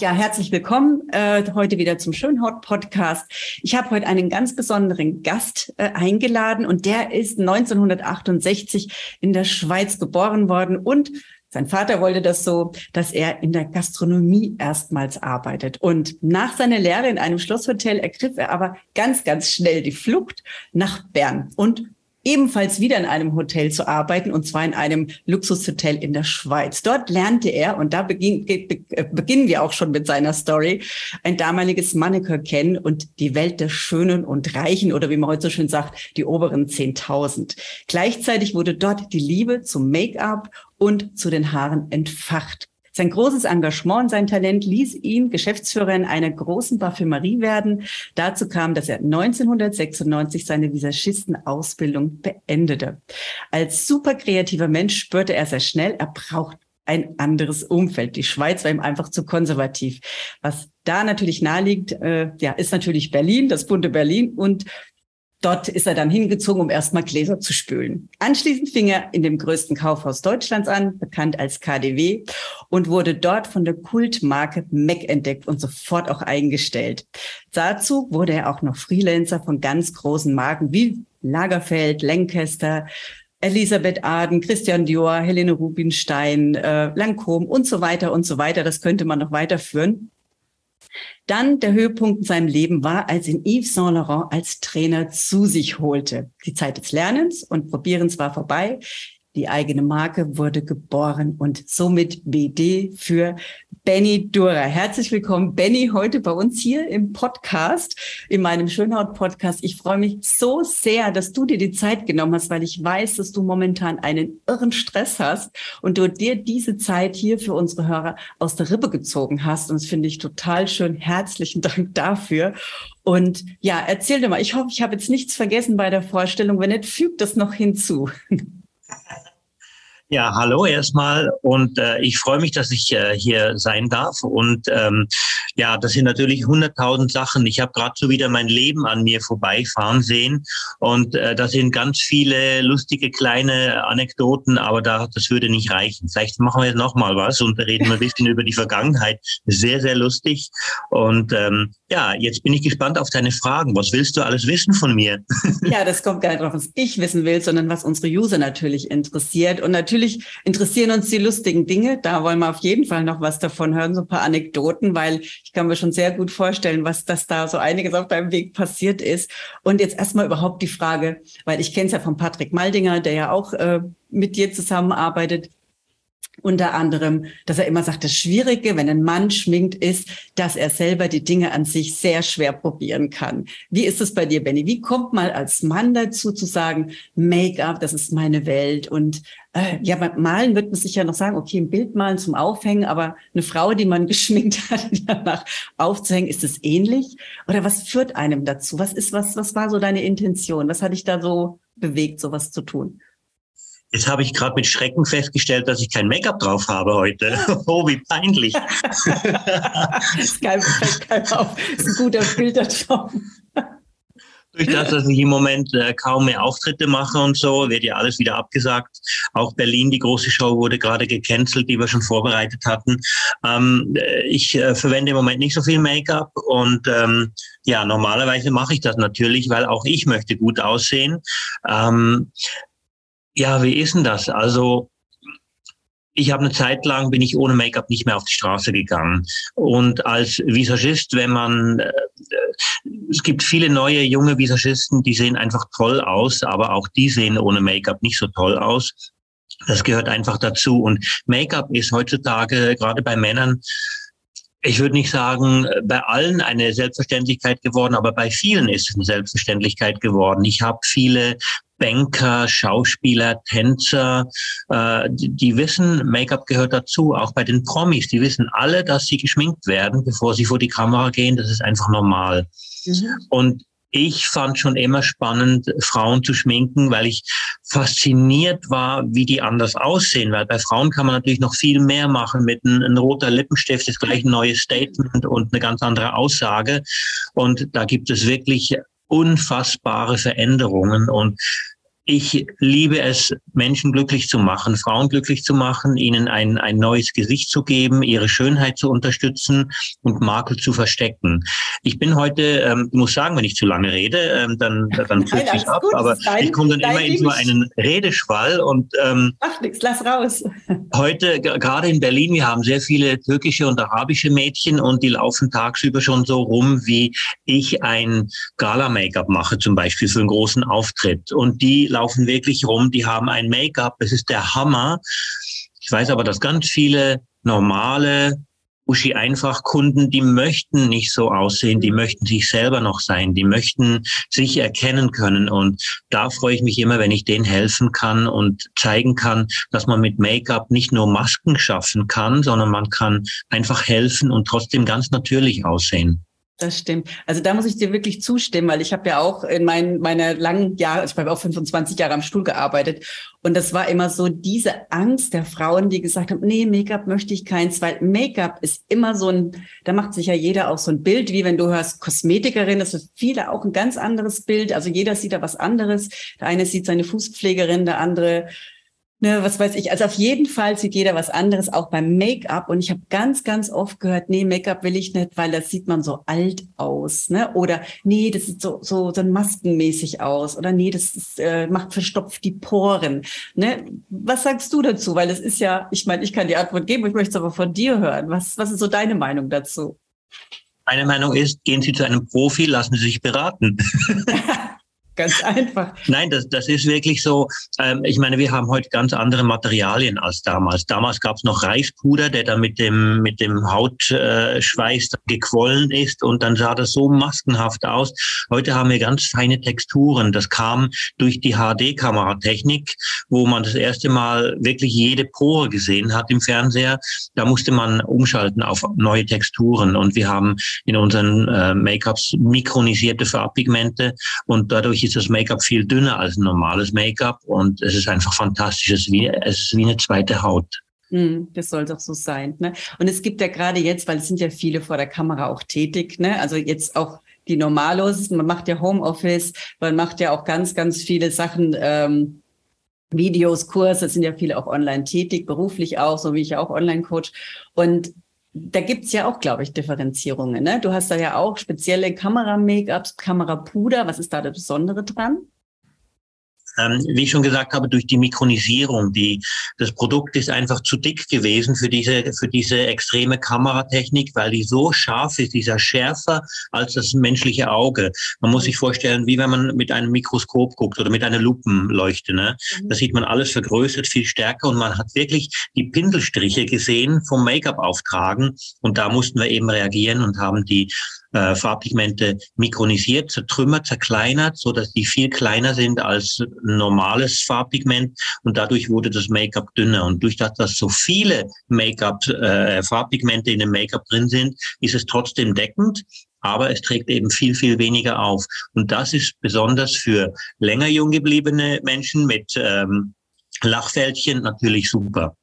Ja, herzlich willkommen äh, heute wieder zum Schönhaut Podcast. Ich habe heute einen ganz besonderen Gast äh, eingeladen und der ist 1968 in der Schweiz geboren worden und sein Vater wollte das so, dass er in der Gastronomie erstmals arbeitet. Und nach seiner Lehre in einem Schlosshotel ergriff er aber ganz, ganz schnell die Flucht nach Bern und ebenfalls wieder in einem Hotel zu arbeiten, und zwar in einem Luxushotel in der Schweiz. Dort lernte er, und da beginn, äh, beginnen wir auch schon mit seiner Story, ein damaliges Mannequin kennen und die Welt der Schönen und Reichen oder wie man heute so schön sagt, die oberen 10.000. Gleichzeitig wurde dort die Liebe zum Make-up und zu den Haaren entfacht. Sein großes Engagement und sein Talent ließ ihn Geschäftsführer in einer großen Parfümerie werden. Dazu kam, dass er 1996 seine Visagistenausbildung beendete. Als super kreativer Mensch spürte er sehr schnell, er braucht ein anderes Umfeld. Die Schweiz war ihm einfach zu konservativ. Was da natürlich naheliegt, äh, ja, ist natürlich Berlin, das bunte Berlin. Und Dort ist er dann hingezogen, um erstmal Gläser zu spülen. Anschließend fing er in dem größten Kaufhaus Deutschlands an, bekannt als KDW, und wurde dort von der Kultmarke Mac entdeckt und sofort auch eingestellt. Dazu wurde er auch noch Freelancer von ganz großen Marken wie Lagerfeld, Lancaster, Elisabeth Aden, Christian Dior, Helene Rubinstein, äh, Lancôme und so weiter und so weiter. Das könnte man noch weiterführen. Dann der Höhepunkt in seinem Leben war, als ihn Yves Saint Laurent als Trainer zu sich holte. Die Zeit des Lernens und Probierens war vorbei. Die eigene Marke wurde geboren und somit BD für Benny Dura. Herzlich willkommen, Benny, heute bei uns hier im Podcast, in meinem Schönhaut-Podcast. Ich freue mich so sehr, dass du dir die Zeit genommen hast, weil ich weiß, dass du momentan einen irren Stress hast und du dir diese Zeit hier für unsere Hörer aus der Rippe gezogen hast. Und das finde ich total schön. Herzlichen Dank dafür. Und ja, erzähl dir mal, ich hoffe, ich habe jetzt nichts vergessen bei der Vorstellung. Wenn nicht, fügt das noch hinzu. Ja, hallo erstmal und äh, ich freue mich, dass ich äh, hier sein darf und ähm, ja, das sind natürlich hunderttausend Sachen. Ich habe gerade so wieder mein Leben an mir vorbeifahren sehen und äh, da sind ganz viele lustige kleine Anekdoten, aber da das würde nicht reichen. Vielleicht machen wir jetzt noch mal was und reden ein bisschen über die Vergangenheit. Sehr, sehr lustig und ähm, ja, jetzt bin ich gespannt auf deine Fragen. Was willst du alles wissen von mir? Ja, das kommt gar nicht drauf, was ich wissen will, sondern was unsere User natürlich interessiert. Und natürlich interessieren uns die lustigen Dinge. Da wollen wir auf jeden Fall noch was davon hören, so ein paar Anekdoten, weil ich kann mir schon sehr gut vorstellen, was das da so einiges auf deinem Weg passiert ist. Und jetzt erstmal überhaupt die Frage, weil ich kenne es ja von Patrick Maldinger, der ja auch äh, mit dir zusammenarbeitet unter anderem, dass er immer sagt, das Schwierige, wenn ein Mann schminkt, ist, dass er selber die Dinge an sich sehr schwer probieren kann. Wie ist es bei dir, Benny? Wie kommt man als Mann dazu zu sagen, Make-up, das ist meine Welt? Und äh, ja, beim Malen wird man sich ja noch sagen, okay, ein Bild malen zum Aufhängen, aber eine Frau, die man geschminkt hat, danach aufzuhängen, ist es ähnlich? Oder was führt einem dazu? Was ist, was, was war so deine Intention? Was hat dich da so bewegt, sowas zu tun? Jetzt habe ich gerade mit Schrecken festgestellt, dass ich kein Make-up drauf habe heute. oh, wie peinlich. ist, kein, kein auf. ist ein guter Filtertraum. Durch das, dass ich im Moment äh, kaum mehr Auftritte mache und so, wird ja alles wieder abgesagt. Auch Berlin, die große Show, wurde gerade gecancelt, die wir schon vorbereitet hatten. Ähm, äh, ich äh, verwende im Moment nicht so viel Make-up und ähm, ja, normalerweise mache ich das natürlich, weil auch ich möchte gut aussehen. Ähm, ja, wie ist denn das? Also ich habe eine Zeit lang bin ich ohne Make-up nicht mehr auf die Straße gegangen. Und als Visagist, wenn man, äh, es gibt viele neue junge Visagisten, die sehen einfach toll aus, aber auch die sehen ohne Make-up nicht so toll aus. Das gehört einfach dazu. Und Make-up ist heutzutage gerade bei Männern ich würde nicht sagen, bei allen eine Selbstverständlichkeit geworden, aber bei vielen ist es eine Selbstverständlichkeit geworden. Ich habe viele Banker, Schauspieler, Tänzer, äh, die, die wissen, Make-up gehört dazu, auch bei den Promis, die wissen alle, dass sie geschminkt werden, bevor sie vor die Kamera gehen, das ist einfach normal. Mhm. Und ich fand schon immer spannend, Frauen zu schminken, weil ich fasziniert war, wie die anders aussehen. Weil bei Frauen kann man natürlich noch viel mehr machen. Mit einem, einem roter Lippenstift ist gleich ein neues Statement und eine ganz andere Aussage. Und da gibt es wirklich unfassbare Veränderungen. Und ich liebe es, Menschen glücklich zu machen, Frauen glücklich zu machen, ihnen ein, ein neues Gesicht zu geben, ihre Schönheit zu unterstützen und Makel zu verstecken. Ich bin heute, ähm, muss sagen, wenn ich zu lange rede, ähm, dann, dann kürze ich ab, gut, aber dein, ich komme dann immer in so einen Redeschwall und ähm, Ach nix, lass raus. heute, gerade in Berlin, wir haben sehr viele türkische und arabische Mädchen und die laufen tagsüber schon so rum, wie ich ein Gala-Make-up mache, zum Beispiel für einen großen Auftritt. Und die laufen wirklich rum, die haben ein Make-up, das ist der Hammer. Ich weiß aber, dass ganz viele normale Uschi einfach Kunden, die möchten nicht so aussehen, die möchten sich selber noch sein, die möchten sich erkennen können und da freue ich mich immer, wenn ich denen helfen kann und zeigen kann, dass man mit Make-up nicht nur Masken schaffen kann, sondern man kann einfach helfen und trotzdem ganz natürlich aussehen. Das stimmt. Also da muss ich dir wirklich zustimmen, weil ich habe ja auch in meinen meiner langen Jahre, ich habe auch 25 Jahre am Stuhl gearbeitet und das war immer so diese Angst der Frauen, die gesagt haben, nee, Make-up möchte ich keins, weil Make-up ist immer so ein, da macht sich ja jeder auch so ein Bild, wie wenn du hörst Kosmetikerin, das ist für viele auch ein ganz anderes Bild. Also jeder sieht da was anderes. Der eine sieht seine Fußpflegerin, der andere ne, was weiß ich. Also auf jeden Fall sieht jeder was anderes, auch beim Make-up. Und ich habe ganz, ganz oft gehört, nee, Make-up will ich nicht, weil das sieht man so alt aus, ne? Oder nee, das sieht so so so maskenmäßig aus. Oder nee, das ist, äh, macht verstopft die Poren. Ne? Was sagst du dazu? Weil es ist ja, ich meine, ich kann die Antwort geben, ich möchte es aber von dir hören. Was was ist so deine Meinung dazu? Meine Meinung ist, gehen Sie zu einem Profi, lassen Sie sich beraten. Ganz einfach. Nein, das, das ist wirklich so. Ähm, ich meine, wir haben heute ganz andere Materialien als damals. Damals gab es noch Reispuder, der da mit dem, mit dem Hautschweiß gequollen ist und dann sah das so maskenhaft aus. Heute haben wir ganz feine Texturen. Das kam durch die HD-Kameratechnik, wo man das erste Mal wirklich jede Pore gesehen hat im Fernseher. Da musste man umschalten auf neue Texturen und wir haben in unseren äh, Make-ups mikronisierte Farbpigmente und dadurch ist das Make-up viel dünner als ein normales Make-up und es ist einfach fantastisch. Es ist wie, es ist wie eine zweite Haut. Hm, das soll doch so sein. Ne? Und es gibt ja gerade jetzt, weil es sind ja viele vor der Kamera auch tätig, ne? also jetzt auch die Normalos, man macht ja Homeoffice, man macht ja auch ganz, ganz viele Sachen, ähm, Videos, Kurse, sind ja viele auch online tätig, beruflich auch, so wie ich auch Online-Coach. Und da gibt's ja auch, glaube ich, Differenzierungen. Ne? Du hast da ja auch spezielle Kamera-Make-ups, Kamerapuder. Was ist da das Besondere dran? Ähm, wie ich schon gesagt habe, durch die Mikronisierung. Die, das Produkt ist einfach zu dick gewesen für diese, für diese extreme Kameratechnik, weil die so scharf ist, dieser schärfer als das menschliche Auge. Man muss sich vorstellen, wie wenn man mit einem Mikroskop guckt oder mit einer Lupenleuchte. Ne? Da sieht man alles vergrößert, viel stärker und man hat wirklich die Pinselstriche gesehen vom Make-up auftragen und da mussten wir eben reagieren und haben die äh, Farbpigmente mikronisiert, zertrümmert, zerkleinert, so dass die viel kleiner sind als normales Farbpigment und dadurch wurde das Make-up dünner. Und durch das, dass so viele Make-up, äh, Farbpigmente in dem Make-up drin sind, ist es trotzdem deckend, aber es trägt eben viel, viel weniger auf. Und das ist besonders für länger jung gebliebene Menschen mit ähm, Lachfältchen natürlich super.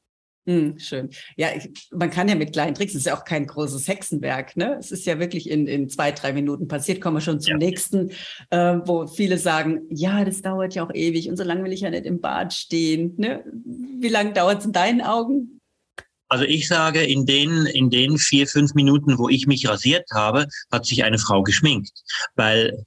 Hm, schön. Ja, ich, man kann ja mit kleinen Tricks, es ist ja auch kein großes Hexenwerk, ne? Es ist ja wirklich in, in zwei, drei Minuten passiert. Kommen wir schon zum ja. nächsten, äh, wo viele sagen, ja, das dauert ja auch ewig und so lange will ich ja nicht im Bad stehen. Ne? Wie lange dauert es in deinen Augen? Also ich sage, in den, in den vier, fünf Minuten, wo ich mich rasiert habe, hat sich eine Frau geschminkt. Weil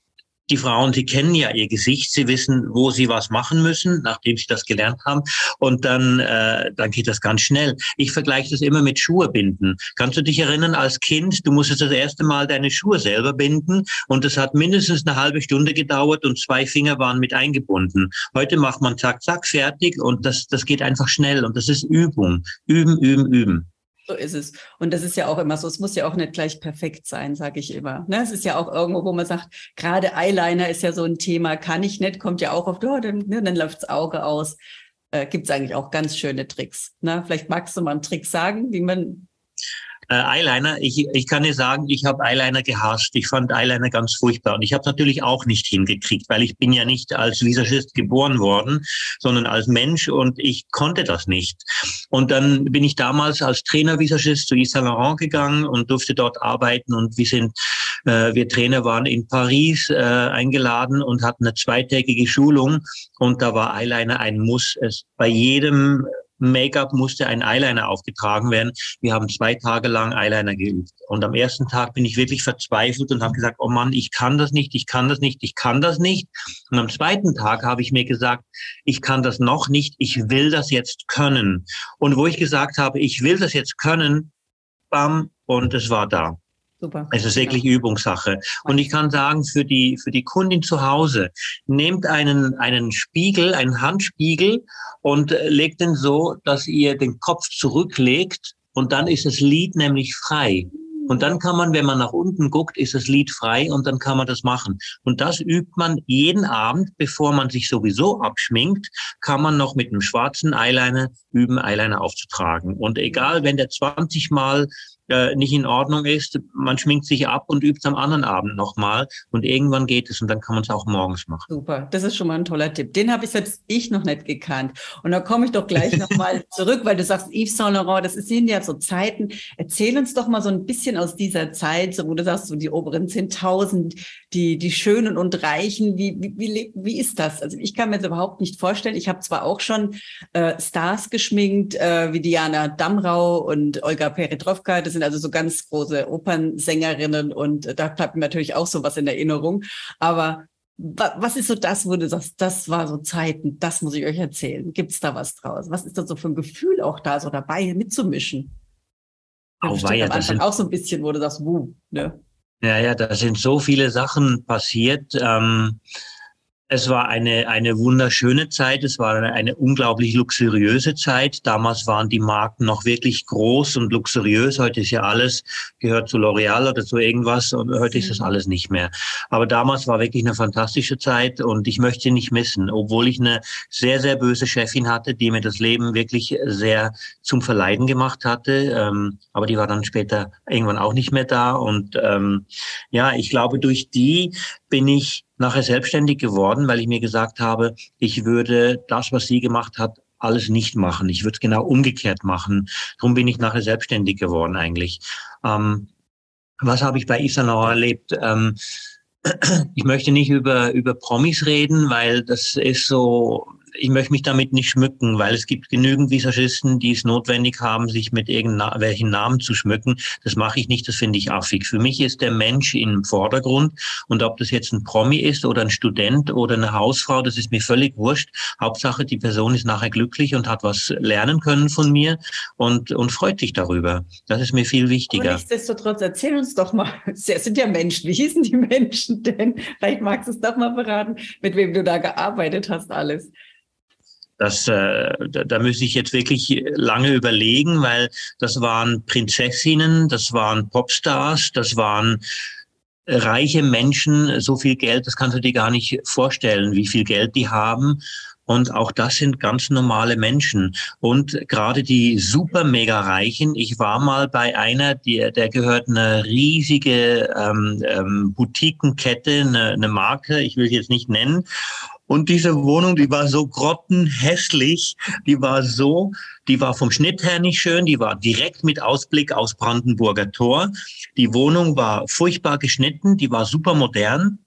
die Frauen, sie kennen ja ihr Gesicht, sie wissen, wo sie was machen müssen, nachdem sie das gelernt haben. Und dann, äh, dann geht das ganz schnell. Ich vergleiche das immer mit Schuhe binden. Kannst du dich erinnern, als Kind, du musstest das erste Mal deine Schuhe selber binden und es hat mindestens eine halbe Stunde gedauert und zwei Finger waren mit eingebunden. Heute macht man zack, zack, fertig und das, das geht einfach schnell und das ist Übung. Üben, üben, üben. So ist es. Und das ist ja auch immer so, es muss ja auch nicht gleich perfekt sein, sage ich immer. Ne? Es ist ja auch irgendwo, wo man sagt, gerade Eyeliner ist ja so ein Thema, kann ich nicht, kommt ja auch auf, oh, dann, ne, dann läuft's Auge aus. Äh, Gibt es eigentlich auch ganz schöne Tricks. Ne? Vielleicht magst du mal einen Trick sagen, wie man äh, Eyeliner, ich, ich kann dir sagen, ich habe Eyeliner gehasst. Ich fand Eyeliner ganz furchtbar. Und ich habe natürlich auch nicht hingekriegt, weil ich bin ja nicht als Visagist geboren worden, sondern als Mensch und ich konnte das nicht. Und dann bin ich damals als Trainer-Visagist zu Yves Saint Laurent gegangen und durfte dort arbeiten. Und wir sind, äh, wir Trainer waren in Paris äh, eingeladen und hatten eine zweitägige Schulung. Und da war Eyeliner ein Muss. Es bei jedem Make-up musste ein Eyeliner aufgetragen werden. Wir haben zwei Tage lang Eyeliner geübt. Und am ersten Tag bin ich wirklich verzweifelt und habe gesagt, oh Mann, ich kann das nicht, ich kann das nicht, ich kann das nicht. Und am zweiten Tag habe ich mir gesagt, ich kann das noch nicht, ich will das jetzt können. Und wo ich gesagt habe, ich will das jetzt können, bam, und es war da. Super. Es ist wirklich ja. Übungssache. Und ich kann sagen, für die, für die Kundin zu Hause, nehmt einen, einen Spiegel, einen Handspiegel und legt den so, dass ihr den Kopf zurücklegt und dann ist das Lied nämlich frei. Und dann kann man, wenn man nach unten guckt, ist das Lied frei und dann kann man das machen. Und das übt man jeden Abend, bevor man sich sowieso abschminkt, kann man noch mit einem schwarzen Eyeliner üben, Eyeliner aufzutragen. Und egal, wenn der 20 Mal äh, nicht in Ordnung ist, man schminkt sich ab und übt es am anderen Abend nochmal und irgendwann geht es und dann kann man es auch morgens machen. Super, das ist schon mal ein toller Tipp. Den habe ich selbst ich noch nicht gekannt. Und da komme ich doch gleich nochmal zurück, weil du sagst, Yves Saint Laurent, das sind ja so Zeiten. Erzähl uns doch mal so ein bisschen aus dieser Zeit, so, wo du sagst, so die oberen 10.000, die, die Schönen und Reichen, wie, wie, wie, wie ist das? Also ich kann mir das überhaupt nicht vorstellen. Ich habe zwar auch schon äh, Stars geschminkt, äh, wie Diana Damrau und Olga Peretrovka, das sind also so ganz große Opernsängerinnen und da bleibt mir natürlich auch sowas in Erinnerung. Aber was ist so das, wo du sagst, das war so Zeiten, das muss ich euch erzählen? Gibt es da was draus? Was ist da so für ein Gefühl auch da, so dabei mitzumischen? Da oh, ja, das sind auch so ein bisschen, wo du sagst, wuh, ne? Ja, ja, da sind so viele Sachen passiert. Ähm, es war eine, eine wunderschöne Zeit. Es war eine unglaublich luxuriöse Zeit. Damals waren die Marken noch wirklich groß und luxuriös. Heute ist ja alles, gehört zu L'Oreal oder zu irgendwas und heute ist das mhm. alles nicht mehr. Aber damals war wirklich eine fantastische Zeit und ich möchte sie nicht missen, obwohl ich eine sehr, sehr böse Chefin hatte, die mir das Leben wirklich sehr zum Verleiden gemacht hatte. Ähm, aber die war dann später irgendwann auch nicht mehr da. Und ähm, ja, ich glaube, durch die bin ich nachher selbstständig geworden, weil ich mir gesagt habe, ich würde das, was sie gemacht hat, alles nicht machen. Ich würde es genau umgekehrt machen. Darum bin ich nachher selbstständig geworden eigentlich. Ähm, was habe ich bei Laurent erlebt? Ähm, ich möchte nicht über, über Promis reden, weil das ist so, ich möchte mich damit nicht schmücken, weil es gibt genügend Visagisten, die es notwendig haben, sich mit irgendwelchen Namen zu schmücken. Das mache ich nicht, das finde ich affig. Für mich ist der Mensch im Vordergrund und ob das jetzt ein Promi ist oder ein Student oder eine Hausfrau, das ist mir völlig wurscht. Hauptsache, die Person ist nachher glücklich und hat was lernen können von mir und, und freut sich darüber. Das ist mir viel wichtiger. Aber nichtsdestotrotz, erzähl uns doch mal, es sind ja Menschen, wie hießen die Menschen denn? Vielleicht magst du es doch mal beraten, mit wem du da gearbeitet hast alles. Das, äh, da, da müsste ich jetzt wirklich lange überlegen, weil das waren Prinzessinnen, das waren Popstars, das waren reiche Menschen, so viel Geld, das kannst du dir gar nicht vorstellen, wie viel Geld die haben. Und auch das sind ganz normale Menschen. Und gerade die super mega Reichen, ich war mal bei einer, die, der gehört eine riesige ähm, ähm, Boutiquenkette, eine, eine Marke, ich will sie jetzt nicht nennen. Und diese Wohnung, die war so grottenhässlich, die war so, die war vom Schnitt her nicht schön, die war direkt mit Ausblick aus Brandenburger Tor. Die Wohnung war furchtbar geschnitten, die war super modern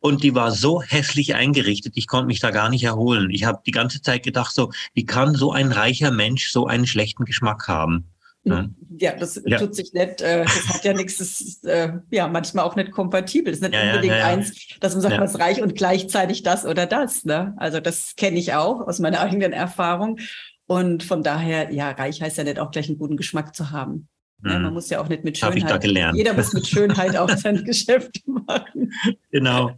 und die war so hässlich eingerichtet, ich konnte mich da gar nicht erholen. Ich habe die ganze Zeit gedacht, so, wie kann so ein reicher Mensch so einen schlechten Geschmack haben? Ja, das ja. tut sich nicht, äh, das hat ja nichts, das ist äh, ja manchmal auch nicht kompatibel. Das ist nicht ja, unbedingt ja, eins, dass man sagt, man ist reich und gleichzeitig das oder das. Ne? Also das kenne ich auch aus meiner eigenen Erfahrung. Und von daher, ja, reich heißt ja nicht auch gleich einen guten Geschmack zu haben. Ja, man hm. muss ja auch nicht mit Schönheit. ich da gelernt. Jeder muss mit Schönheit auch sein Geschäft machen. Genau.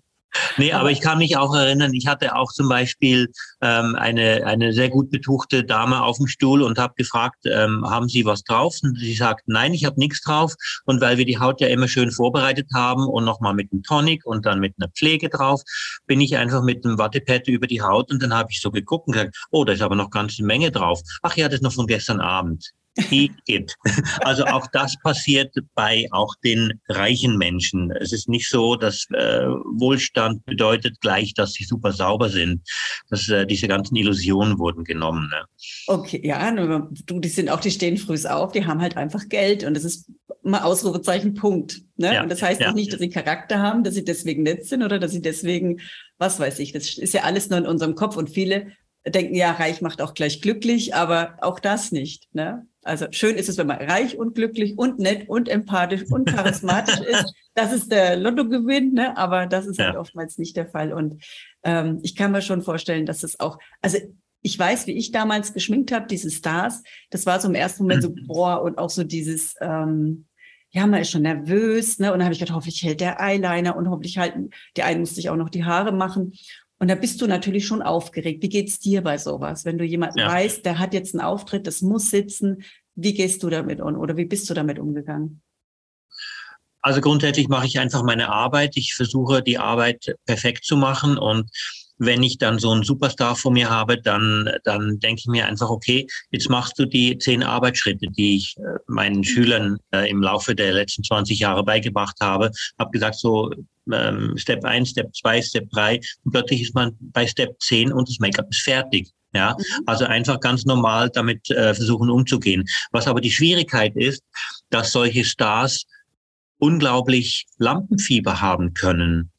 Nee, aber ich kann mich auch erinnern, ich hatte auch zum Beispiel ähm, eine, eine sehr gut betuchte Dame auf dem Stuhl und habe gefragt, ähm, haben Sie was drauf? Und sie sagt, nein, ich habe nichts drauf. Und weil wir die Haut ja immer schön vorbereitet haben und nochmal mit einem Tonic und dann mit einer Pflege drauf, bin ich einfach mit einem Wattepad über die Haut und dann habe ich so geguckt und gesagt, oh, da ist aber noch ganz eine Menge drauf. Ach ja, das ist noch von gestern Abend die gibt. Also auch das passiert bei auch den reichen Menschen. Es ist nicht so, dass äh, Wohlstand bedeutet gleich, dass sie super sauber sind. Dass äh, diese ganzen Illusionen wurden genommen. Ne? Okay, ja, du, die sind auch, die stehen früh auf, die haben halt einfach Geld und das ist mal Ausrufezeichen Punkt. Ne? Ja, und das heißt ja. auch nicht, dass sie Charakter haben, dass sie deswegen nett sind oder dass sie deswegen, was weiß ich, das ist ja alles nur in unserem Kopf und viele denken, ja, reich macht auch gleich glücklich, aber auch das nicht. Ne? Also schön ist es, wenn man reich und glücklich und nett und empathisch und charismatisch ist. Das ist der Lottogewinn, ne? aber das ist halt ja. halt oftmals nicht der Fall. Und ähm, ich kann mir schon vorstellen, dass es auch, also ich weiß, wie ich damals geschminkt habe, diese Stars, das war so im ersten Moment so, mhm. boah, und auch so dieses, ähm, ja, man ist schon nervös, ne? Und dann habe ich gedacht, hoffentlich hält der Eyeliner und hoffentlich halten, der einen musste ich auch noch die Haare machen. Und da bist du natürlich schon aufgeregt. Wie geht's dir bei sowas? Wenn du jemanden ja. weißt, der hat jetzt einen Auftritt, das muss sitzen, wie gehst du damit um oder wie bist du damit umgegangen? Also grundsätzlich mache ich einfach meine Arbeit. Ich versuche die Arbeit perfekt zu machen und wenn ich dann so einen Superstar vor mir habe, dann, dann denke ich mir einfach, okay, jetzt machst du die zehn Arbeitsschritte, die ich äh, meinen Schülern äh, im Laufe der letzten 20 Jahre beigebracht habe. Habe gesagt, so ähm, Step 1, Step 2, Step 3 und plötzlich ist man bei Step 10 und das Make-up ist fertig. Ja, mhm. also einfach ganz normal damit äh, versuchen umzugehen. Was aber die Schwierigkeit ist, dass solche Stars unglaublich Lampenfieber haben können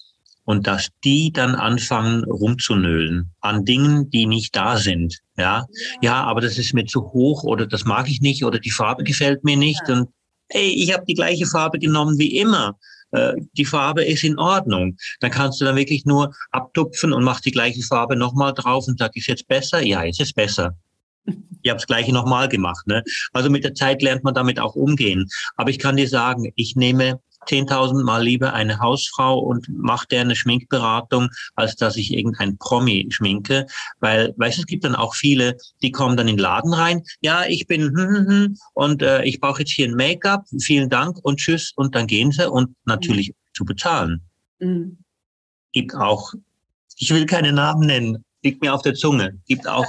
und dass die dann anfangen rumzunölen an Dingen, die nicht da sind. Ja, ja, aber das ist mir zu hoch oder das mag ich nicht oder die Farbe gefällt mir nicht und ey, ich habe die gleiche Farbe genommen wie immer. Äh, die Farbe ist in Ordnung. Dann kannst du dann wirklich nur abtupfen und machst die gleiche Farbe nochmal drauf und sagst, ist jetzt besser? Ja, jetzt ist besser. Ich habe das gleiche nochmal gemacht. Ne? Also mit der Zeit lernt man damit auch umgehen. Aber ich kann dir sagen, ich nehme 10.000 Mal lieber eine Hausfrau und mache der eine Schminkberatung, als dass ich irgendein Promi schminke. Weil, weißt du, es gibt dann auch viele, die kommen dann in den Laden rein. Ja, ich bin hm, hm, hm, und äh, ich brauche jetzt hier ein Make-up. Vielen Dank und tschüss. Und dann gehen sie und natürlich mhm. zu bezahlen. Mhm. Gibt auch, ich will keine Namen nennen, liegt mir auf der Zunge. Gibt auch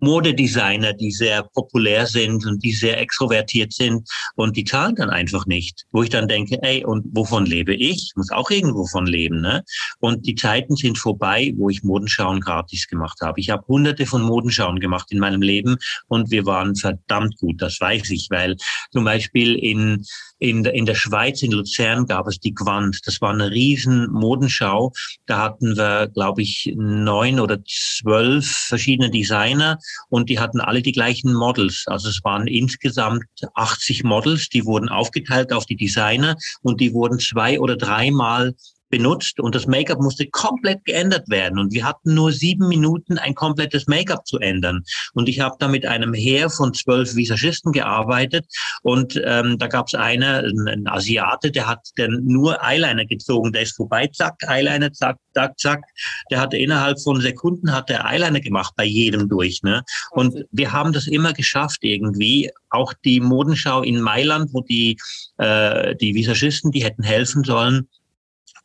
Modedesigner, die sehr populär sind und die sehr extrovertiert sind und die zahlen dann einfach nicht. Wo ich dann denke, ey, und wovon lebe ich? Muss auch irgendwo von leben. Ne? Und die Zeiten sind vorbei, wo ich Modenschauen gratis gemacht habe. Ich habe hunderte von Modenschauen gemacht in meinem Leben und wir waren verdammt gut, das weiß ich, weil zum Beispiel in in, in der Schweiz, in Luzern, gab es die Quant. Das war eine riesen Modenschau. Da hatten wir, glaube ich, neun oder zwölf verschiedene Designer und die hatten alle die gleichen Models. Also es waren insgesamt 80 Models, die wurden aufgeteilt auf die Designer und die wurden zwei oder dreimal benutzt und das Make-up musste komplett geändert werden. Und wir hatten nur sieben Minuten, ein komplettes Make-up zu ändern. Und ich habe da mit einem Heer von zwölf Visagisten gearbeitet. Und ähm, da gab es einen, einen Asiate, der hat dann nur Eyeliner gezogen. Der ist vorbei, zack, Eyeliner, zack, zack, zack. Der hatte innerhalb von Sekunden hat der Eyeliner gemacht bei jedem durch. Ne? Und wir haben das immer geschafft irgendwie. Auch die Modenschau in Mailand, wo die, äh, die Visagisten, die hätten helfen sollen,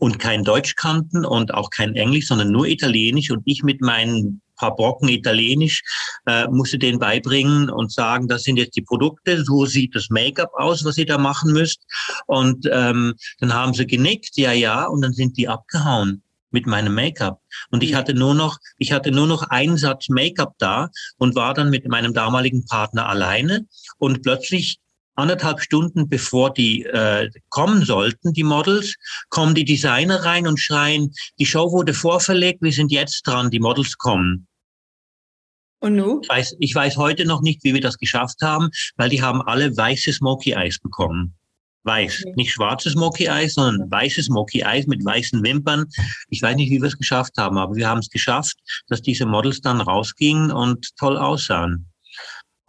und kein Deutsch kannten und auch kein Englisch, sondern nur Italienisch und ich mit meinen paar Brocken Italienisch äh, musste denen beibringen und sagen, das sind jetzt die Produkte, so sieht das Make-up aus, was ihr da machen müsst. Und ähm, dann haben sie genickt, ja, ja, und dann sind die abgehauen mit meinem Make-up. Und ich mhm. hatte nur noch, ich hatte nur noch einen Satz Make-up da und war dann mit meinem damaligen Partner alleine. Und plötzlich anderthalb Stunden bevor die äh, kommen sollten, die Models, kommen die Designer rein und schreien, die Show wurde vorverlegt, wir sind jetzt dran, die Models kommen. Und nun? Ich weiß, ich weiß heute noch nicht, wie wir das geschafft haben, weil die haben alle weißes Smoky Eyes bekommen. Weiß. Okay. Nicht schwarzes Smoky Eyes, sondern weißes Smoky Eyes mit weißen Wimpern. Ich weiß nicht, wie wir es geschafft haben, aber wir haben es geschafft, dass diese Models dann rausgingen und toll aussahen.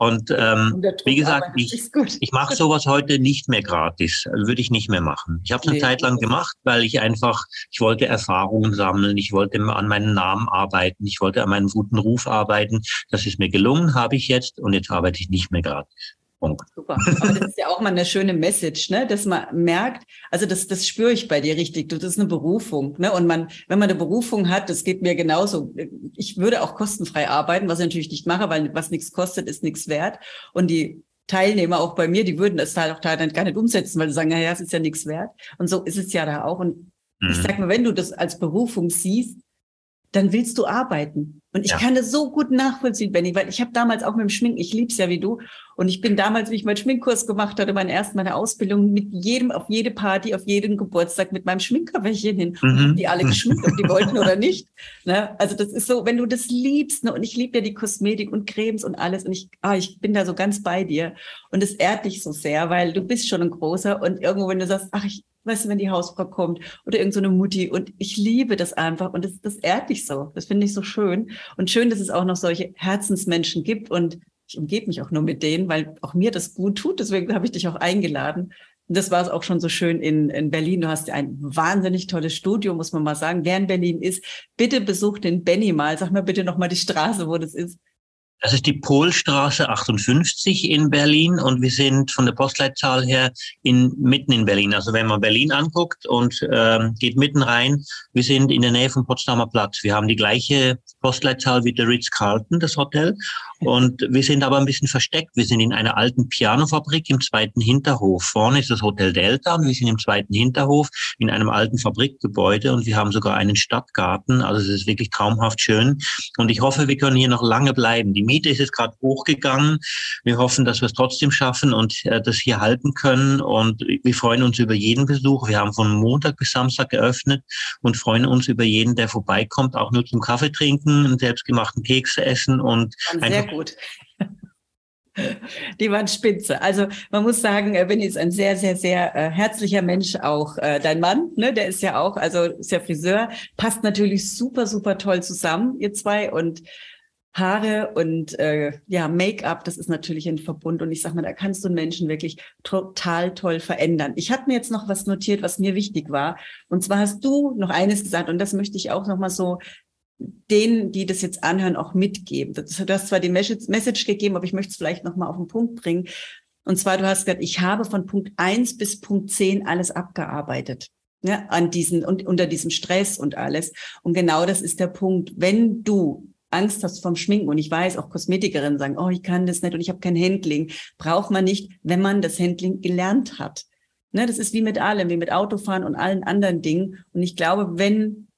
Und ähm, wie gesagt, ich, ich mache sowas heute nicht mehr gratis. Also würde ich nicht mehr machen. Ich habe es eine nee, Zeit lang gemacht, weil ich einfach, ich wollte Erfahrungen sammeln, ich wollte an meinen Namen arbeiten, ich wollte an meinem guten Ruf arbeiten. Das ist mir gelungen, habe ich jetzt und jetzt arbeite ich nicht mehr gratis. Punkt. Super. Aber das ist ja auch mal eine schöne Message, ne? dass man merkt, also das, das spüre ich bei dir richtig, das ist eine Berufung. Ne? Und man, wenn man eine Berufung hat, das geht mir genauso. Ich würde auch kostenfrei arbeiten, was ich natürlich nicht mache, weil was nichts kostet, ist nichts wert. Und die Teilnehmer auch bei mir, die würden das Teil auch teilweise gar nicht umsetzen, weil sie sagen, naja, es ist ja nichts wert. Und so ist es ja da auch. Und mhm. ich sag mal, wenn du das als Berufung siehst, dann willst du arbeiten. Und ich ja. kann das so gut nachvollziehen, Benny, weil ich habe damals auch mit dem Schminken, ich lieb's ja wie du, und ich bin damals, wie ich meinen Schminkkurs gemacht hatte, meine erste, meine Ausbildung, mit jedem, auf jede Party, auf jeden Geburtstag mit meinem Schminkerwäschchen hin, mhm. die alle geschminkt, ob die wollten oder nicht. Ne? Also das ist so, wenn du das liebst, ne? und ich liebe ja die Kosmetik und Cremes und alles, und ich, ah, ich bin da so ganz bei dir. Und es ehrt dich so sehr, weil du bist schon ein großer und irgendwo, wenn du sagst, ach, ich, weißt du, wenn die Hausfrau kommt oder irgendeine so Mutti und ich liebe das einfach und das, das ehrt dich so. Das finde ich so schön und schön, dass es auch noch solche Herzensmenschen gibt und ich umgebe mich auch nur mit denen, weil auch mir das gut tut. Deswegen habe ich dich auch eingeladen. Und das war es auch schon so schön in, in Berlin. Du hast ein wahnsinnig tolles Studio, muss man mal sagen. Wer in Berlin ist, bitte besucht den Benny mal. Sag mir bitte nochmal die Straße, wo das ist. Das ist die Polstraße 58 in Berlin und wir sind von der Postleitzahl her in, mitten in Berlin. Also wenn man Berlin anguckt und ähm, geht mitten rein, wir sind in der Nähe vom Potsdamer Platz. Wir haben die gleiche Postleitzahl wie der Ritz-Carlton, das Hotel. Und wir sind aber ein bisschen versteckt. Wir sind in einer alten Pianofabrik im zweiten Hinterhof. Vorne ist das Hotel Delta und wir sind im zweiten Hinterhof in einem alten Fabrikgebäude und wir haben sogar einen Stadtgarten. Also es ist wirklich traumhaft schön. Und ich hoffe, wir können hier noch lange bleiben. Die Miete ist jetzt gerade hochgegangen. Wir hoffen, dass wir es trotzdem schaffen und äh, das hier halten können. Und wir freuen uns über jeden Besuch. Wir haben von Montag bis Samstag geöffnet und freuen uns über jeden, der vorbeikommt, auch nur zum Kaffee trinken, einen selbstgemachten Keks essen und sehr gut. Die waren spitze. Also man muss sagen, äh, Benny ist ein sehr, sehr, sehr äh, herzlicher Mensch auch. Äh, dein Mann, ne, der ist ja auch, also ist ja Friseur, passt natürlich super, super toll zusammen, ihr zwei. Und Haare und äh, ja, Make-up, das ist natürlich ein Verbund. Und ich sag mal, da kannst du einen Menschen wirklich total toll verändern. Ich habe mir jetzt noch was notiert, was mir wichtig war. Und zwar hast du noch eines gesagt, und das möchte ich auch noch mal so denen, die das jetzt anhören, auch mitgeben. Du hast zwar die Message gegeben, aber ich möchte es vielleicht noch mal auf den Punkt bringen. Und zwar, du hast gesagt, ich habe von Punkt eins bis Punkt zehn alles abgearbeitet. Ne, an diesen und unter diesem Stress und alles. Und genau das ist der Punkt. Wenn du Angst hast vom Schminken und ich weiß, auch Kosmetikerinnen sagen, oh, ich kann das nicht und ich habe kein Handling, braucht man nicht, wenn man das Handling gelernt hat. Ne, das ist wie mit allem, wie mit Autofahren und allen anderen Dingen. Und ich glaube, wenn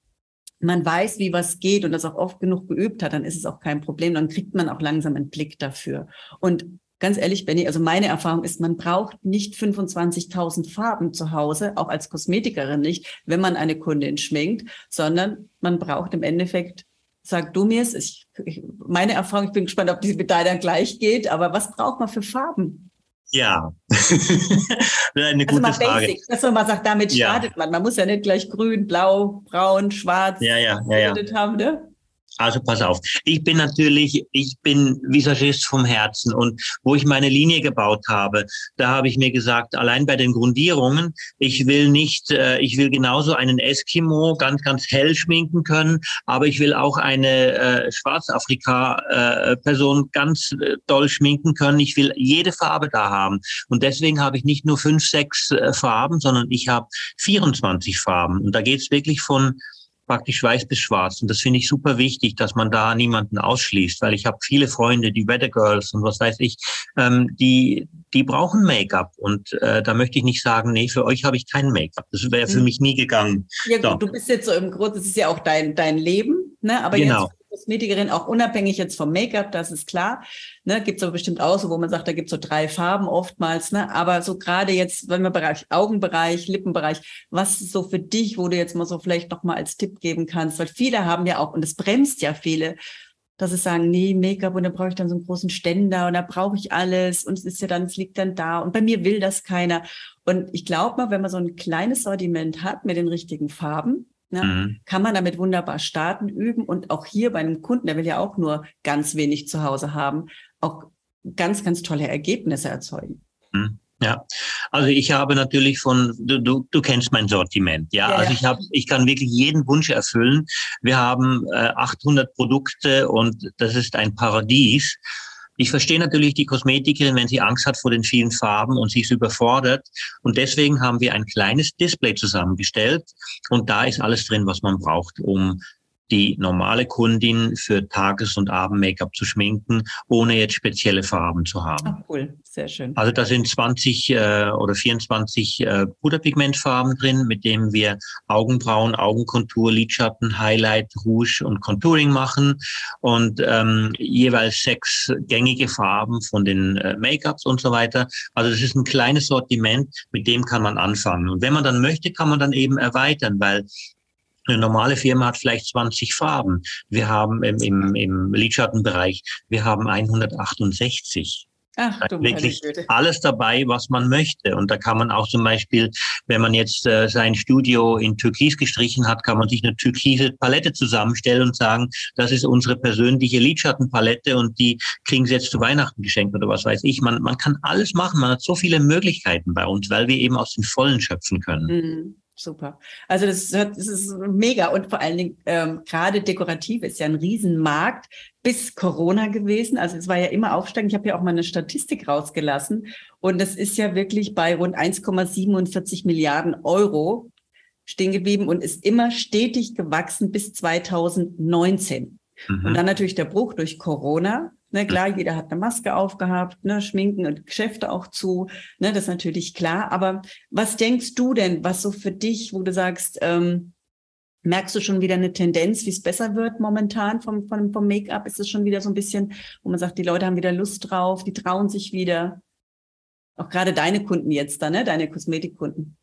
man weiß, wie was geht und das auch oft genug geübt hat, dann ist es auch kein Problem. Dann kriegt man auch langsam einen Blick dafür. Und ganz ehrlich, Benny, also meine Erfahrung ist, man braucht nicht 25.000 Farben zu Hause, auch als Kosmetikerin nicht, wenn man eine Kundin schminkt, sondern man braucht im Endeffekt Sag du mir es. Ich, ich, meine Erfahrung, ich bin gespannt, ob die mit deiner gleich geht, aber was braucht man für Farben? Ja, eine also gute also Frage. Basic, dass man mal sagt, damit ja. startet man. Man muss ja nicht gleich grün, blau, braun, schwarz ja, ja, ja, ja. haben, ne? Also pass auf. Ich bin natürlich, ich bin Visagist vom Herzen und wo ich meine Linie gebaut habe, da habe ich mir gesagt, allein bei den Grundierungen, ich will nicht, äh, ich will genauso einen Eskimo ganz, ganz hell schminken können, aber ich will auch eine äh, Schwarzafrika-Person äh, ganz äh, doll schminken können. Ich will jede Farbe da haben. Und deswegen habe ich nicht nur fünf, sechs äh, Farben, sondern ich habe 24 Farben. Und da geht es wirklich von praktisch weiß bis schwarz. Und das finde ich super wichtig, dass man da niemanden ausschließt, weil ich habe viele Freunde, die Weather Girls und was weiß ich, ähm, die, die brauchen Make-up. Und äh, da möchte ich nicht sagen, nee, für euch habe ich kein Make-up. Das wäre für hm. mich nie gegangen. Ja, gut, so. du bist jetzt so im Grunde, das ist ja auch dein, dein Leben, ne? Aber genau. jetzt Kosmetikerin, auch unabhängig jetzt vom Make-up, das ist klar. Ne, gibt es aber bestimmt auch so, wo man sagt, da gibt es so drei Farben oftmals. Ne? Aber so gerade jetzt, wenn wir Bereich Augenbereich, Lippenbereich, was ist so für dich, wo du jetzt mal so vielleicht noch mal als Tipp geben kannst? Weil viele haben ja auch, und es bremst ja viele, dass sie sagen, nee, Make-up und dann brauche ich dann so einen großen Ständer und da brauche ich alles und es ist ja dann, es liegt dann da und bei mir will das keiner. Und ich glaube mal, wenn man so ein kleines Sortiment hat mit den richtigen Farben, Ne? Mhm. Kann man damit wunderbar starten, üben und auch hier bei einem Kunden, der will ja auch nur ganz wenig zu Hause haben, auch ganz, ganz tolle Ergebnisse erzeugen. Hm. Ja, also ich habe natürlich von, du, du, du kennst mein Sortiment, ja. ja also ich habe, ich kann wirklich jeden Wunsch erfüllen. Wir haben äh, 800 Produkte und das ist ein Paradies. Ich verstehe natürlich die Kosmetikerin, wenn sie Angst hat vor den vielen Farben und sie ist überfordert. Und deswegen haben wir ein kleines Display zusammengestellt und da ist alles drin, was man braucht, um die normale Kundin für Tages- und Abend-Make-up zu schminken, ohne jetzt spezielle Farben zu haben. Ach, cool, sehr schön. Also da sind 20 äh, oder 24 äh, Puderpigmentfarben drin, mit denen wir Augenbrauen, Augenkontur, Lidschatten, Highlight, Rouge und Contouring machen und ähm, jeweils sechs gängige Farben von den äh, Make-ups und so weiter. Also das ist ein kleines Sortiment, mit dem kann man anfangen. Und wenn man dann möchte, kann man dann eben erweitern, weil eine normale Firma hat vielleicht 20 Farben. Wir haben im, im, im Lidschattenbereich, wir haben 168. Ach, du wirklich alles dabei, was man möchte. Und da kann man auch zum Beispiel, wenn man jetzt äh, sein Studio in Türkis gestrichen hat, kann man sich eine türkise Palette zusammenstellen und sagen, das ist unsere persönliche Lidschattenpalette und die kriegen sie jetzt zu Weihnachten geschenkt oder was weiß ich. Man, man kann alles machen. Man hat so viele Möglichkeiten bei uns, weil wir eben aus den Vollen schöpfen können. Mhm. Super. Also das, das ist mega und vor allen Dingen ähm, gerade dekorativ ist ja ein Riesenmarkt bis Corona gewesen. Also es war ja immer aufsteigend. Ich habe ja auch mal eine Statistik rausgelassen und das ist ja wirklich bei rund 1,47 Milliarden Euro stehen geblieben und ist immer stetig gewachsen bis 2019. Mhm. Und dann natürlich der Bruch durch Corona. Ne, klar, jeder hat eine Maske aufgehabt, ne, Schminken und Geschäfte auch zu. Ne, das ist natürlich klar. Aber was denkst du denn, was so für dich, wo du sagst, ähm, merkst du schon wieder eine Tendenz, wie es besser wird momentan vom, vom, vom Make-up? Ist es schon wieder so ein bisschen, wo man sagt, die Leute haben wieder Lust drauf, die trauen sich wieder? Auch gerade deine Kunden jetzt da, ne? deine Kosmetikkunden.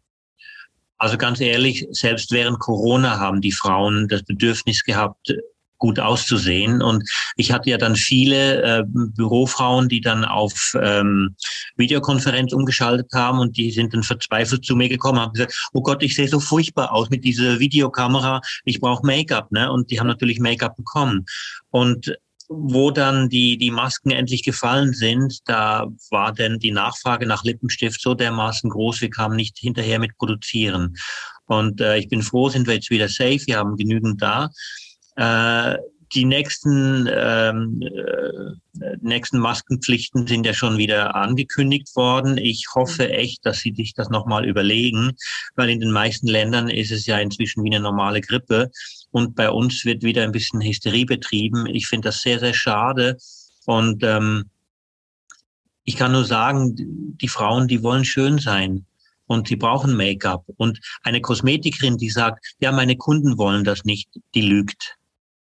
Also ganz ehrlich, selbst während Corona haben die Frauen das Bedürfnis gehabt, gut auszusehen. Und ich hatte ja dann viele äh, Bürofrauen, die dann auf ähm, Videokonferenz umgeschaltet haben und die sind dann verzweifelt zu mir gekommen, haben gesagt, oh Gott, ich sehe so furchtbar aus mit dieser Videokamera, ich brauche Make-up. Ne? Und die haben natürlich Make-up bekommen. Und wo dann die, die Masken endlich gefallen sind, da war denn die Nachfrage nach Lippenstift so dermaßen groß, wir kamen nicht hinterher mit produzieren. Und äh, ich bin froh, sind wir jetzt wieder safe, wir haben genügend da. Äh, die nächsten, ähm, äh, nächsten Maskenpflichten sind ja schon wieder angekündigt worden. Ich hoffe mhm. echt, dass sie sich das nochmal überlegen, weil in den meisten Ländern ist es ja inzwischen wie eine normale Grippe. Und bei uns wird wieder ein bisschen Hysterie betrieben. Ich finde das sehr, sehr schade. Und ähm, ich kann nur sagen, die Frauen, die wollen schön sein und sie brauchen Make-up. Und eine Kosmetikerin, die sagt, ja, meine Kunden wollen das nicht, die lügt.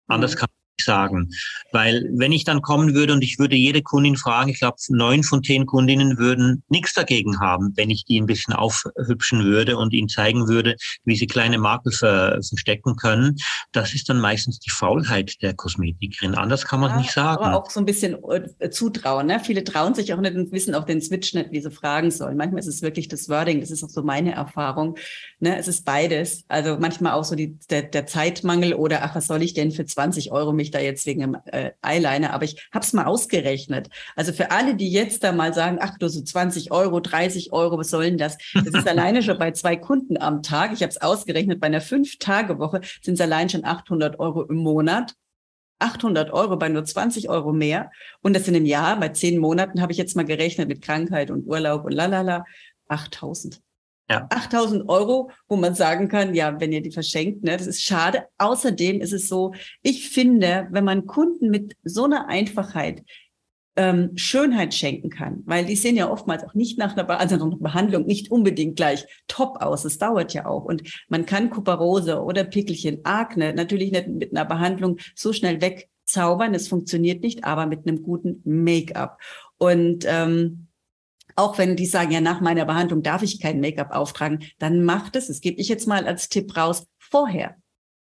Anders kann sagen. Weil wenn ich dann kommen würde und ich würde jede Kundin fragen, ich glaube, neun von zehn Kundinnen würden nichts dagegen haben, wenn ich die ein bisschen aufhübschen würde und ihnen zeigen würde, wie sie kleine Makel ver verstecken können. Das ist dann meistens die Faulheit der Kosmetikerin. Anders kann man ja, nicht sagen. Aber auch so ein bisschen äh, zutrauen. Ne? Viele trauen sich auch nicht und wissen auch den Switch nicht, wie sie fragen sollen. Manchmal ist es wirklich das Wording. Das ist auch so meine Erfahrung. Ne? Es ist beides. Also manchmal auch so die, der, der Zeitmangel oder ach, was soll ich denn für 20 Euro mich da jetzt wegen dem äh, Eyeliner, aber ich habe es mal ausgerechnet. Also für alle, die jetzt da mal sagen, ach du so 20 Euro, 30 Euro, was soll denn das? Das ist alleine schon bei zwei Kunden am Tag. Ich habe es ausgerechnet, bei einer Fünf-Tage-Woche sind es allein schon 800 Euro im Monat. 800 Euro bei nur 20 Euro mehr. Und das in einem Jahr, bei zehn Monaten habe ich jetzt mal gerechnet mit Krankheit und Urlaub und lalala, 8000. Ja. 8000 Euro, wo man sagen kann, ja, wenn ihr die verschenkt, ne, das ist schade. Außerdem ist es so, ich finde, wenn man Kunden mit so einer Einfachheit ähm, Schönheit schenken kann, weil die sehen ja oftmals auch nicht nach einer, Be also nach einer Behandlung nicht unbedingt gleich top aus. Es dauert ja auch. Und man kann Kuparose oder Pickelchen, Akne natürlich nicht mit einer Behandlung so schnell wegzaubern. Es funktioniert nicht, aber mit einem guten Make-up. Und ähm, auch wenn die sagen, ja, nach meiner Behandlung darf ich kein Make-up auftragen, dann macht es, das gebe ich jetzt mal als Tipp raus, vorher,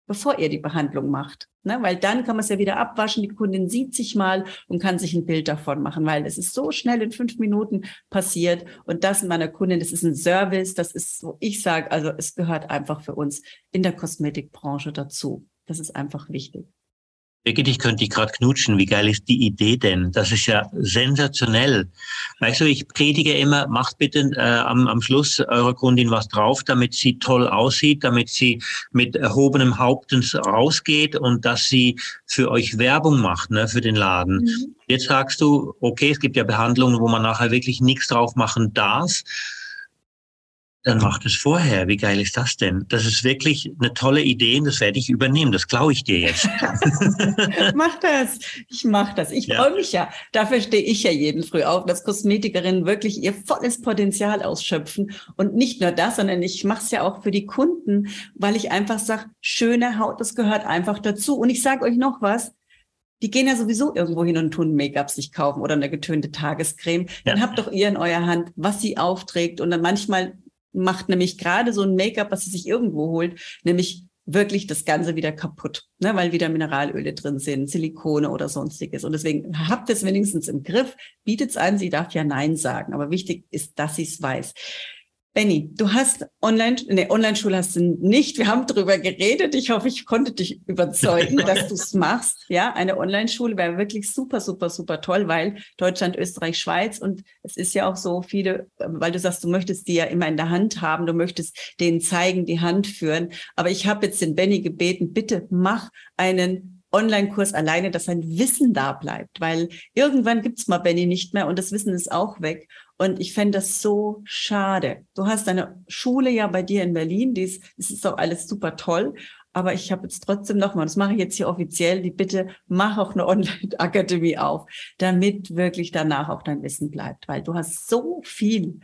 bevor ihr die Behandlung macht. Ne? Weil dann kann man es ja wieder abwaschen, die Kundin sieht sich mal und kann sich ein Bild davon machen, weil es ist so schnell in fünf Minuten passiert. Und das in meiner Kundin, das ist ein Service, das ist, wo ich sage, also es gehört einfach für uns in der Kosmetikbranche dazu. Das ist einfach wichtig. Birgit, ich könnte dich gerade knutschen. Wie geil ist die Idee denn? Das ist ja sensationell. Weißt du, ich predige immer, macht bitte äh, am, am Schluss eurer Kundin was drauf, damit sie toll aussieht, damit sie mit erhobenem Hauptens rausgeht und dass sie für euch Werbung macht, ne, für den Laden. Mhm. Jetzt sagst du, okay, es gibt ja Behandlungen, wo man nachher wirklich nichts drauf machen darf dann macht es vorher. Wie geil ist das denn? Das ist wirklich eine tolle Idee und das werde ich übernehmen. Das klaue ich dir jetzt. mach das. Ich mach das. Ich ja. freue mich ja. Dafür stehe ich ja jeden früh auf, dass Kosmetikerinnen wirklich ihr volles Potenzial ausschöpfen. Und nicht nur das, sondern ich mache es ja auch für die Kunden, weil ich einfach sage, schöne Haut, das gehört einfach dazu. Und ich sage euch noch was, die gehen ja sowieso irgendwo hin und tun Make-up sich kaufen oder eine getönte Tagescreme. Dann habt doch ihr in eurer Hand, was sie aufträgt. Und dann manchmal macht nämlich gerade so ein Make-up, was sie sich irgendwo holt, nämlich wirklich das Ganze wieder kaputt, ne, weil wieder Mineralöle drin sind, Silikone oder sonstiges. Und deswegen habt es wenigstens im Griff, bietet es an, sie darf ja Nein sagen. Aber wichtig ist, dass sie es weiß. Benny, du hast Online, nee, Online-Schule hast du nicht. Wir haben darüber geredet. Ich hoffe, ich konnte dich überzeugen, dass du es machst. Ja, eine Online-Schule wäre wirklich super, super, super toll, weil Deutschland, Österreich, Schweiz und es ist ja auch so viele, weil du sagst, du möchtest die ja immer in der Hand haben, du möchtest denen zeigen, die Hand führen. Aber ich habe jetzt den Benny gebeten, bitte mach einen Online-Kurs alleine, dass sein Wissen da bleibt, weil irgendwann gibt's mal Benny nicht mehr und das Wissen ist auch weg. Und ich fände das so schade. Du hast eine Schule ja bei dir in Berlin, die ist, das ist auch alles super toll. Aber ich habe jetzt trotzdem nochmal, das mache ich jetzt hier offiziell, die Bitte, mach auch eine Online-Akademie auf, damit wirklich danach auch dein Wissen bleibt. Weil du hast so viel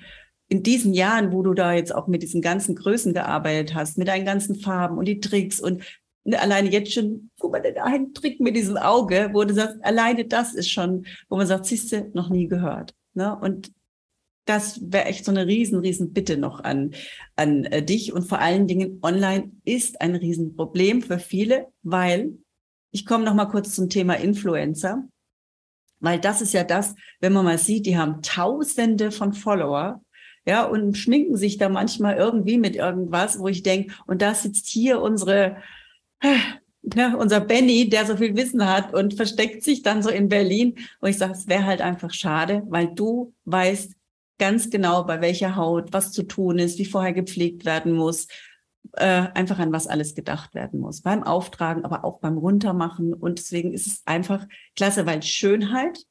in diesen Jahren, wo du da jetzt auch mit diesen ganzen Größen gearbeitet hast, mit deinen ganzen Farben und die Tricks und alleine jetzt schon, guck mal, der einen Trick mit diesem Auge, wo du sagst, alleine das ist schon, wo man sagt, siehst du, noch nie gehört. Ne? Und das wäre echt so eine riesen, riesen Bitte noch an, an äh, dich. Und vor allen Dingen, online ist ein Riesenproblem für viele, weil ich komme noch mal kurz zum Thema Influencer. Weil das ist ja das, wenn man mal sieht, die haben tausende von Follower, ja, und schminken sich da manchmal irgendwie mit irgendwas, wo ich denke, und da sitzt hier unsere, äh, ne, unser Benny, der so viel Wissen hat und versteckt sich dann so in Berlin. Und ich sage, es wäre halt einfach schade, weil du weißt, ganz genau, bei welcher Haut was zu tun ist, wie vorher gepflegt werden muss, äh, einfach an was alles gedacht werden muss. Beim Auftragen, aber auch beim Runtermachen. Und deswegen ist es einfach klasse, weil Schönheit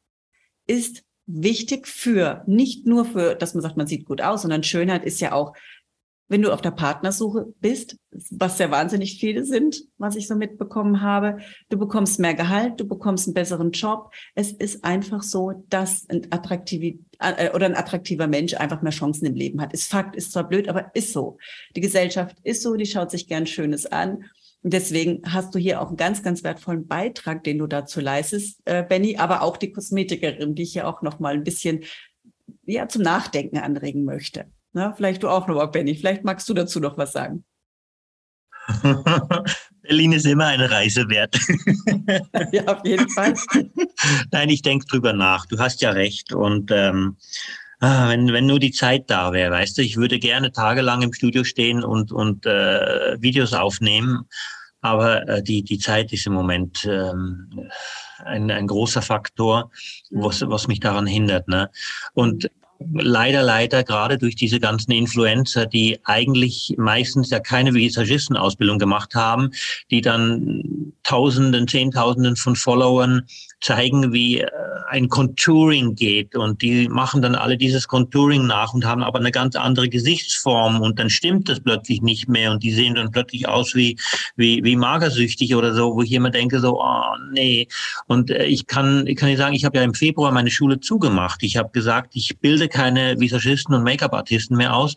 ist wichtig für, nicht nur für, dass man sagt, man sieht gut aus, sondern Schönheit ist ja auch wenn du auf der Partnersuche bist, was sehr wahnsinnig viele sind, was ich so mitbekommen habe, du bekommst mehr Gehalt, du bekommst einen besseren Job. Es ist einfach so, dass ein attraktiv äh, oder ein attraktiver Mensch einfach mehr Chancen im Leben hat. Ist Fakt, ist zwar blöd, aber ist so. Die Gesellschaft ist so, die schaut sich gern Schönes an. Und deswegen hast du hier auch einen ganz, ganz wertvollen Beitrag, den du dazu leistest, äh, Benny, aber auch die Kosmetikerin, die ich ja auch noch mal ein bisschen ja, zum Nachdenken anregen möchte. Na, vielleicht du auch noch mal, Benny. Vielleicht magst du dazu noch was sagen. Berlin ist immer eine Reise wert. ja, auf jeden Fall. Nein, ich denke drüber nach. Du hast ja recht. Und ähm, ah, wenn, wenn nur die Zeit da wäre, weißt du, ich würde gerne tagelang im Studio stehen und, und äh, Videos aufnehmen. Aber äh, die, die Zeit ist im Moment ähm, ein, ein großer Faktor, was, was mich daran hindert. Ne? Und leider, leider gerade durch diese ganzen Influencer, die eigentlich meistens ja keine Visagistenausbildung gemacht haben, die dann Tausenden, Zehntausenden von Followern zeigen, wie äh, ein Contouring geht und die machen dann alle dieses Contouring nach und haben aber eine ganz andere Gesichtsform und dann stimmt das plötzlich nicht mehr und die sehen dann plötzlich aus wie wie, wie magersüchtig oder so, wo ich immer denke so, oh nee. Und äh, ich kann ich kann nicht sagen, ich habe ja im Februar meine Schule zugemacht. Ich habe gesagt, ich bilde keine Visagisten und Make-up-Artisten mehr aus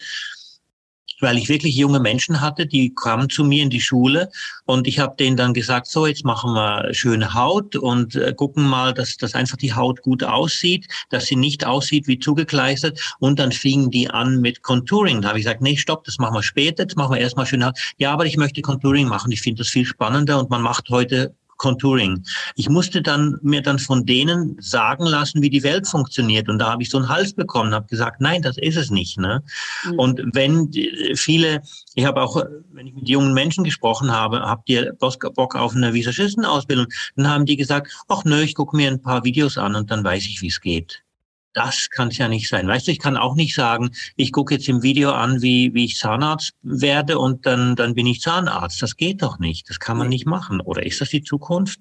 weil ich wirklich junge Menschen hatte, die kamen zu mir in die Schule und ich habe denen dann gesagt, so jetzt machen wir schöne Haut und äh, gucken mal, dass, dass einfach die Haut gut aussieht, dass sie nicht aussieht wie zugekleistert und dann fingen die an mit Contouring. Da habe ich gesagt, nee, stopp, das machen wir später, jetzt machen wir erstmal schöne Haut. Ja, aber ich möchte Contouring machen, ich finde das viel spannender und man macht heute Contouring. Ich musste dann mir dann von denen sagen lassen, wie die Welt funktioniert. Und da habe ich so einen Hals bekommen, habe gesagt, nein, das ist es nicht. Ne? Mhm. Und wenn viele, ich habe auch, wenn ich mit jungen Menschen gesprochen habe, habt ihr Bock auf eine Visagistenausbildung? Dann haben die gesagt, ach nö, ich gucke mir ein paar Videos an und dann weiß ich, wie es geht das kann es ja nicht sein. Weißt du, ich kann auch nicht sagen, ich gucke jetzt im Video an, wie, wie ich Zahnarzt werde und dann, dann bin ich Zahnarzt. Das geht doch nicht. Das kann man nicht machen. Oder ist das die Zukunft?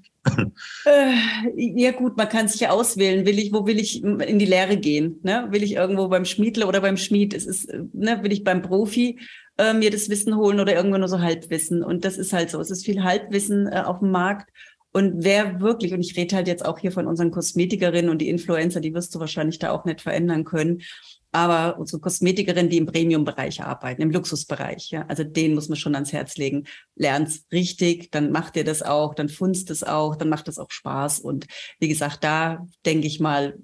Äh, ja gut, man kann sich ja auswählen. Will ich, wo will ich in die Lehre gehen? Ne? Will ich irgendwo beim Schmiedler oder beim Schmied? Es ist, ne, will ich beim Profi äh, mir das Wissen holen oder irgendwo nur so Halbwissen? Und das ist halt so. Es ist viel Halbwissen äh, auf dem Markt. Und wer wirklich, und ich rede halt jetzt auch hier von unseren Kosmetikerinnen und die Influencer, die wirst du wahrscheinlich da auch nicht verändern können. Aber unsere Kosmetikerinnen, die im Premium-Bereich arbeiten, im Luxusbereich, ja, also den muss man schon ans Herz legen. Lern's richtig, dann macht ihr das auch, dann funzt es auch, dann macht es auch Spaß. Und wie gesagt, da denke ich mal,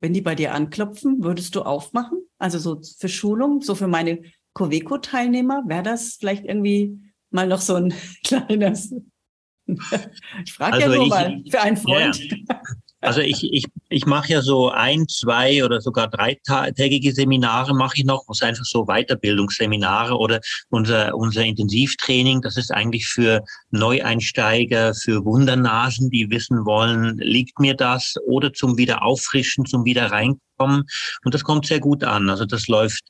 wenn die bei dir anklopfen, würdest du aufmachen? Also so für Schulung, so für meine Coveco-Teilnehmer, wäre das vielleicht irgendwie mal noch so ein kleines ich frage also ja nur ich, mal für einen Freund. Ja, also ich, ich, ich mache ja so ein, zwei oder sogar dreitägige Seminare mache ich noch, was einfach so Weiterbildungsseminare oder unser, unser Intensivtraining, das ist eigentlich für Neueinsteiger, für Wundernasen, die wissen wollen, liegt mir das oder zum Wiederauffrischen, zum Wiederreinkommen. Und das kommt sehr gut an. Also das läuft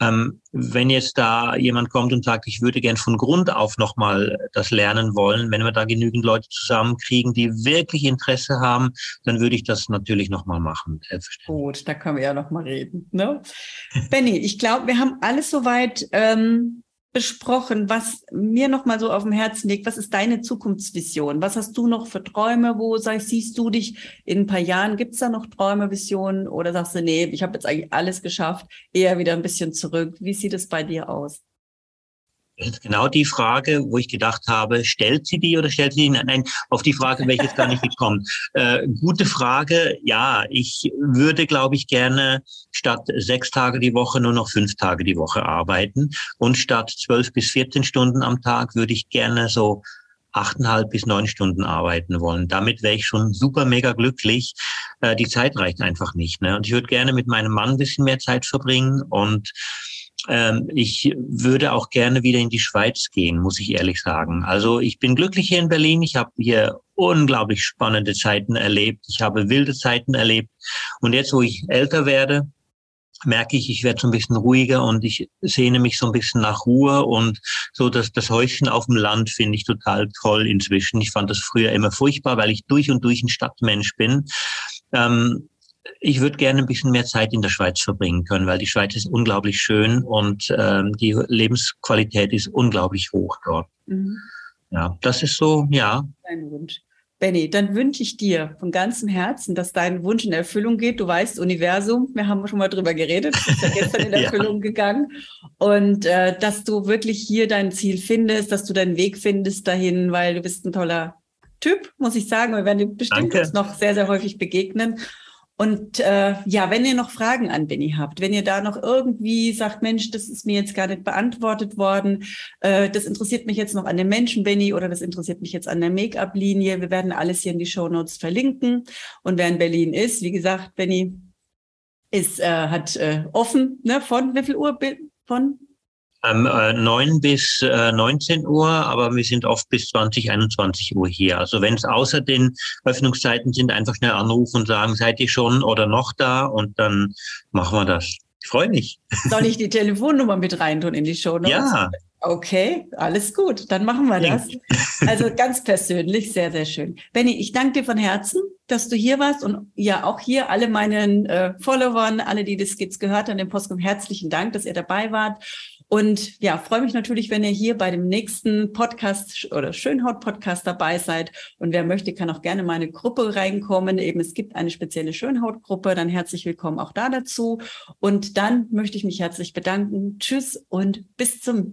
ähm, wenn jetzt da jemand kommt und sagt, ich würde gern von Grund auf nochmal das lernen wollen, wenn wir da genügend Leute zusammenkriegen, die wirklich Interesse haben, dann würde ich das natürlich nochmal machen. Gut, da können wir ja nochmal reden. Ne? Benny, ich glaube, wir haben alles soweit ähm, besprochen, was mir noch mal so auf dem Herzen liegt. Was ist deine Zukunftsvision? Was hast du noch für Träume? Wo sag, siehst du dich in ein paar Jahren? Gibt es da noch Träume, Visionen? Oder sagst du, nee, ich habe jetzt eigentlich alles geschafft, eher wieder ein bisschen zurück? Wie sieht es bei dir aus? Genau die Frage, wo ich gedacht habe, stellt sie die oder stellt sie die? Nein, auf die Frage wäre ich jetzt gar nicht gekommen. Äh, gute Frage. Ja, ich würde, glaube ich, gerne statt sechs Tage die Woche nur noch fünf Tage die Woche arbeiten. Und statt zwölf bis 14 Stunden am Tag würde ich gerne so achteinhalb bis neun Stunden arbeiten wollen. Damit wäre ich schon super mega glücklich. Äh, die Zeit reicht einfach nicht. Ne? Und ich würde gerne mit meinem Mann ein bisschen mehr Zeit verbringen und ähm, ich würde auch gerne wieder in die Schweiz gehen, muss ich ehrlich sagen. Also ich bin glücklich hier in Berlin. Ich habe hier unglaublich spannende Zeiten erlebt. Ich habe wilde Zeiten erlebt. Und jetzt, wo ich älter werde, merke ich, ich werde so ein bisschen ruhiger und ich sehne mich so ein bisschen nach Ruhe und so dass das Häuschen auf dem Land finde ich total toll inzwischen. Ich fand das früher immer furchtbar, weil ich durch und durch ein Stadtmensch bin. Ähm, ich würde gerne ein bisschen mehr Zeit in der Schweiz verbringen können, weil die Schweiz ist unglaublich schön und ähm, die Lebensqualität ist unglaublich hoch dort. Mhm. Ja, das ist so, ja. Dein Wunsch. Benny, dann wünsche ich dir von ganzem Herzen, dass dein Wunsch in Erfüllung geht. Du weißt, Universum, wir haben schon mal drüber geredet, ist ja gestern in Erfüllung ja. gegangen. Und äh, dass du wirklich hier dein Ziel findest, dass du deinen Weg findest dahin, weil du bist ein toller Typ, muss ich sagen. Wir werden bestimmt uns noch sehr, sehr häufig begegnen. Und äh, ja, wenn ihr noch Fragen an Benny habt, wenn ihr da noch irgendwie sagt, Mensch, das ist mir jetzt gar nicht beantwortet worden, äh, das interessiert mich jetzt noch an dem Menschen Benny oder das interessiert mich jetzt an der Make-up-Linie, wir werden alles hier in die Show Notes verlinken. Und wer in Berlin ist, wie gesagt, Benny ist, äh, hat äh, offen, ne, von wie viel Uhr? Von ähm, äh, 9 bis äh, 19 Uhr, aber wir sind oft bis 20, 21 Uhr hier. Also wenn es außer den Öffnungszeiten sind, einfach schnell anrufen und sagen, seid ihr schon oder noch da? Und dann machen wir das. Ich freue mich. Soll ich die Telefonnummer mit reintun in die Show Notes? Ja. Okay, alles gut. Dann machen wir das. Also ganz persönlich, sehr, sehr schön. Benny, ich danke dir von Herzen, dass du hier warst und ja auch hier alle meinen äh, Followern, alle, die das jetzt gehört haben, dem Postcom, herzlichen Dank, dass ihr dabei wart. Und ja, freue mich natürlich, wenn ihr hier bei dem nächsten Podcast oder Schönhaut-Podcast dabei seid. Und wer möchte, kann auch gerne meine Gruppe reinkommen. Eben, es gibt eine spezielle Schönhautgruppe. Dann herzlich willkommen auch da dazu. Und dann möchte ich mich herzlich bedanken. Tschüss und bis zum